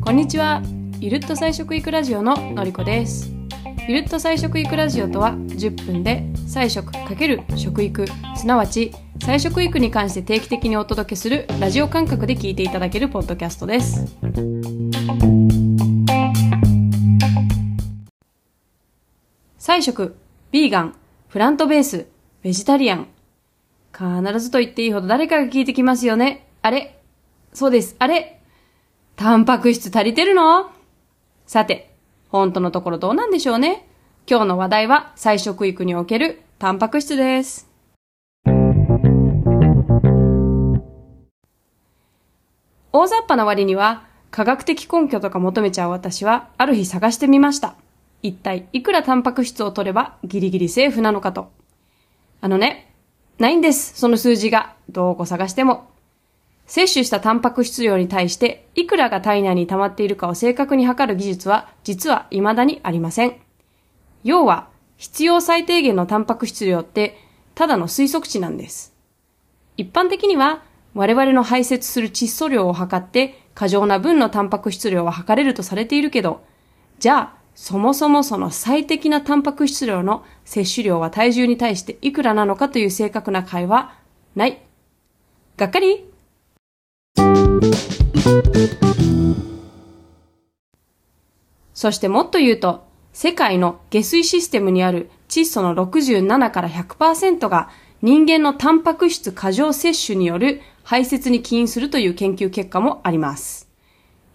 こんにちは。ゆるっと菜食育ラジオののりこです。ゆるっと菜食育ラジオとは10分で菜食×食育。すなわち菜食育に関して定期的にお届けするラジオ感覚で聞いていただけるポッドキャストです。菜食ビーガンプラントベースベジタリアン。必ずと言っていいほど誰かが聞いてきますよねあれ？そうですあれ？タンパク質足りてるの？さて、本当のところどうなんでしょうね今日の話題は菜食育におけるタンパク質です。大雑把な割には科学的根拠とか求めちゃう私はある日探してみました。一体いくらタンパク質を取ればギリギリセーフなのかと。あのね、ないんです、その数字が。どうこ探しても。摂取したタンパク質量に対していくらが体内に溜まっているかを正確に測る技術は実は未だにありません。要は必要最低限のタンパク質量ってただの推測値なんです。一般的には我々の排泄する窒素量を測って過剰な分のタンパク質量は測れるとされているけど、じゃあそもそもその最適なタンパク質量の摂取量は体重に対していくらなのかという正確な解はない。がっかりそしてもっと言うと、世界の下水システムにある窒素の67から100%が人間のタンパク質過剰摂取による排泄に起因するという研究結果もあります。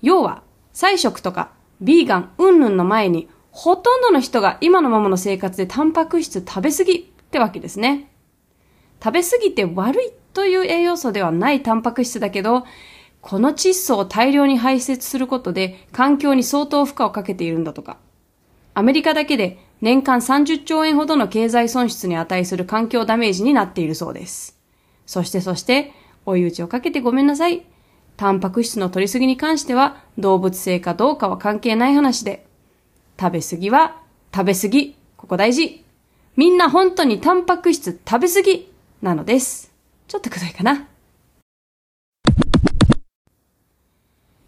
要は、菜食とかビーガン云々の前にほとんどの人が今のままの生活でタンパク質食べ過ぎってわけですね。食べ過ぎて悪いという栄養素ではないタンパク質だけど、この窒素を大量に排泄することで環境に相当負荷をかけているんだとか。アメリカだけで年間30兆円ほどの経済損失に値する環境ダメージになっているそうです。そしてそして、追い打ちをかけてごめんなさい。タンパク質の取りすぎに関しては動物性かどうかは関係ない話で。食べ過ぎは食べ過ぎ。ここ大事。みんな本当にタンパク質食べ過ぎなのです。ちょっとくどいかな。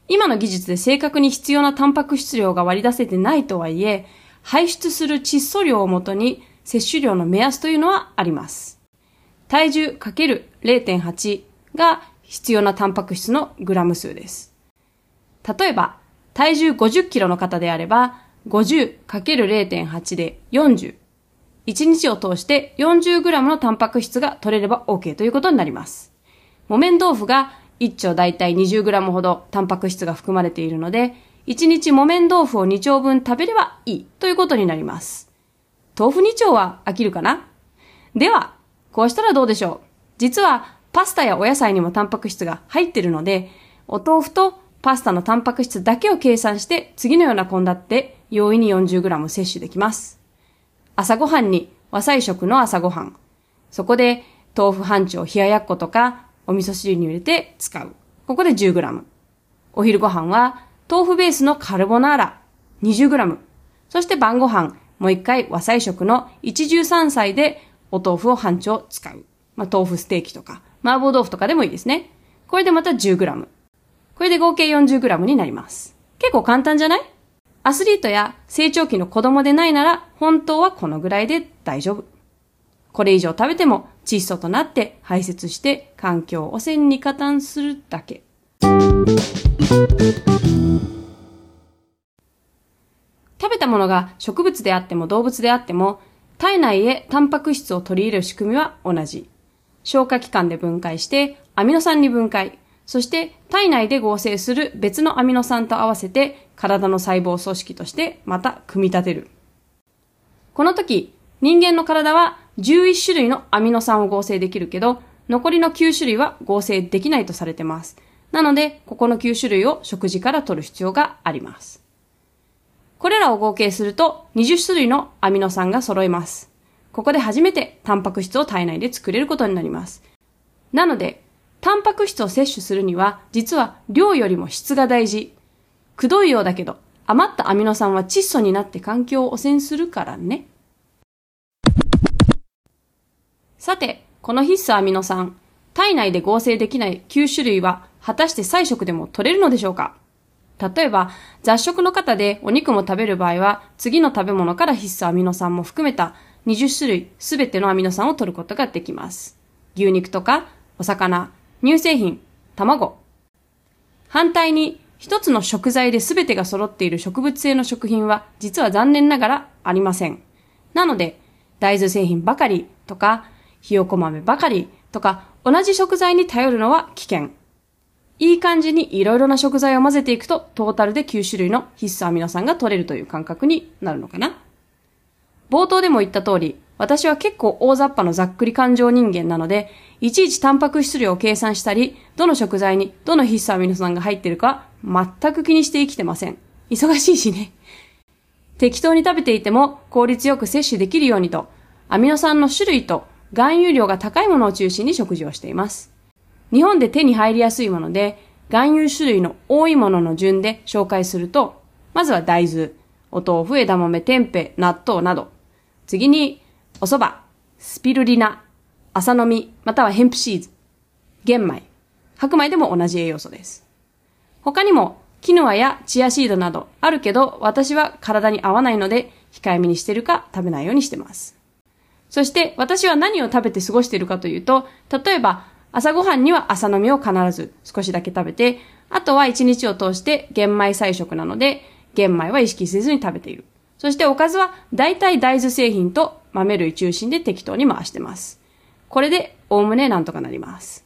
今の技術で正確に必要なタンパク質量が割り出せてないとはいえ、排出する窒素量をもとに摂取量の目安というのはあります。体重 ×0.8 が必要なタンパク質のグラム数です。例えば、体重50キロの方であれば、50×0.8 で40。1日を通して40グラムのタンパク質が取れれば OK ということになります。木綿豆腐が1丁だいたい20グラムほどタンパク質が含まれているので、1日木綿豆腐を2丁分食べればいいということになります。豆腐2丁は飽きるかな？では、こうしたらどうでしょう？実は、パスタやお野菜にもタンパク質が入ってるので、お豆腐とパスタのタンパク質だけを計算して、次のような献立で容易に 40g 摂取できます。朝ごはんに和菜食の朝ごはん。そこで豆腐半丁冷ややっことかお味噌汁に入れて使う。ここで 10g。お昼ご飯は豆腐ベースのカルボナーラ 20g。そして晩ご飯、もう一回和菜食の一汁三菜でお豆腐を半丁使う。まあ、豆腐ステーキとか、麻婆豆腐とかでもいいですね。これでまた 10g。これで合計 40g になります。結構簡単じゃない？アスリートや成長期の子供でないなら、本当はこのぐらいで大丈夫。これ以上食べても窒素となって排泄して環境汚染に加担するだけ。食べたものが植物であっても動物であっても、体内へタンパク質を取り入れる仕組みは同じ。消化器官で分解してアミノ酸に分解。そして体内で合成する別のアミノ酸と合わせて体の細胞組織としてまた組み立てる。この時、人間の体は11種類のアミノ酸を合成できるけど、残りの9種類は合成できないとされてます。なので、ここの9種類を食事から取る必要があります。これらを合計すると20種類のアミノ酸が揃います。ここで初めてタンパク質を体内で作れることになります。なので、タンパク質を摂取するには、実は量よりも質が大事。くどいようだけど、余ったアミノ酸は窒素になって環境を汚染するからね。さて、この必須アミノ酸、体内で合成できない9種類は果たして菜食でも取れるのでしょうか？例えば、雑食の方でお肉も食べる場合は、次の食べ物から必須アミノ酸も含めた20種類すべてのアミノ酸を取ることができます。牛肉とか、お魚、乳製品、卵。反対に、一つの食材で全てが揃っている植物性の食品は実は残念ながらありません。なので、大豆製品ばかりとか、ひよこ豆ばかりとか、同じ食材に頼るのは危険。いい感じにいろいろな食材を混ぜていくと、トータルで9種類の必須アミノ酸が取れるという感覚になるのかな。冒頭でも言った通り、私は結構大雑把のざっくり感情人間なので、いちいちタンパク質量を計算したり、どの食材にどの必須アミノ酸が入ってるか、全く気にして生きてません。忙しいしね。適当に食べていても効率よく摂取できるようにと、アミノ酸の種類と含有量が高いものを中心に食事をしています。日本で手に入りやすいもので、含有種類の多いものの順で紹介すると、まずは大豆、お豆腐、枝豆、tempeh、納豆など。次に、お蕎麦、スピルリナ、朝飲み、またはヘンプシーズ、玄米、白米でも同じ栄養素です。他にも、キヌアやチアシードなどあるけど、私は体に合わないので、控えめにしてるか食べないようにしてます。そして私は何を食べて過ごしているかというと、例えば朝ごはんには朝飲みを必ず少しだけ食べて、あとは一日を通して玄米菜食なので、玄米は意識せずに食べている。そしておかずは大体大豆製品と豆類中心で適当に回してます。これでおおむねなんとかなります。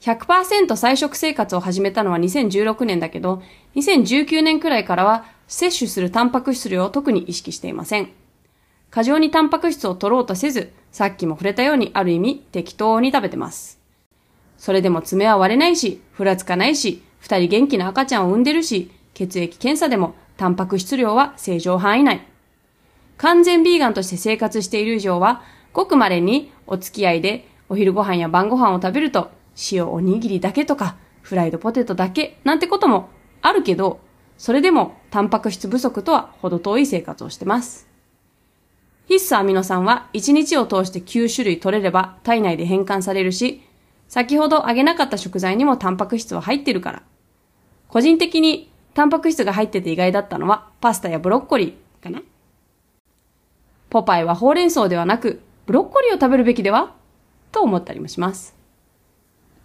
100%菜食生活を始めたのは2016年だけど、2019年くらいからは摂取するタンパク質量を特に意識していません。過剰にタンパク質を取ろうとせず、さっきも触れたようにある意味適当に食べてます。それでも爪は割れないし、ふらつかないし、二人元気な赤ちゃんを産んでるし、血液検査でもタンパク質量は正常範囲内。完全ビーガンとして生活している以上は、ごく稀にお付き合いでお昼ご飯や晩ご飯を食べると、塩おにぎりだけとか、フライドポテトだけなんてこともあるけど、それでもタンパク質不足とは程遠い生活をしてます。必須アミノ酸は1日を通して9種類取れれば体内で変換されるし、先ほど挙げなかった食材にもタンパク質は入ってるから。個人的にタンパク質が入ってて意外だったのはパスタやブロッコリーかなポパイはほうれん草ではなくブロッコリーを食べるべきでは？と思ったりもします。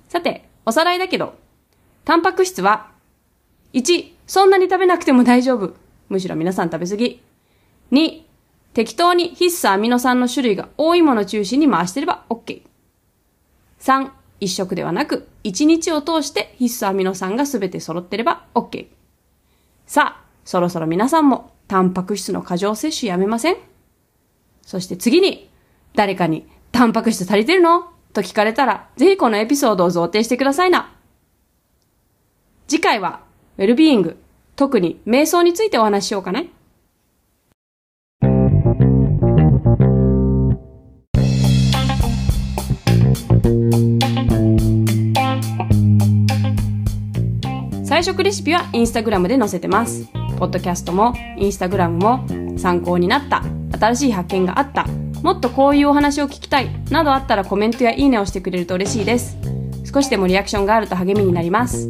さて、おさらいだけど、タンパク質は1、そんなに食べなくても大丈夫。むしろ皆さん食べ過ぎ。2、適当に必須アミノ酸の種類が多いもの中心に回してれば OK。3、一食ではなく、一日を通して必須アミノ酸が全て揃ってれば OK。さあ、そろそろ皆さんもタンパク質の過剰摂取やめません？そして次に、誰かにタンパク質足りてるの？と聞かれたら、ぜひこのエピソードを贈呈してくださいな。次回は、ウェルビーイング、特に瞑想についてお話ししようかね。食レシピはインスタグラムで載せてます。ポッドキャストもインスタグラムも参考になった、新しい発見があった、もっとこういうお話を聞きたい、などあったらコメントやいいねをしてくれると嬉しいです。少しでもリアクションがあると励みになります。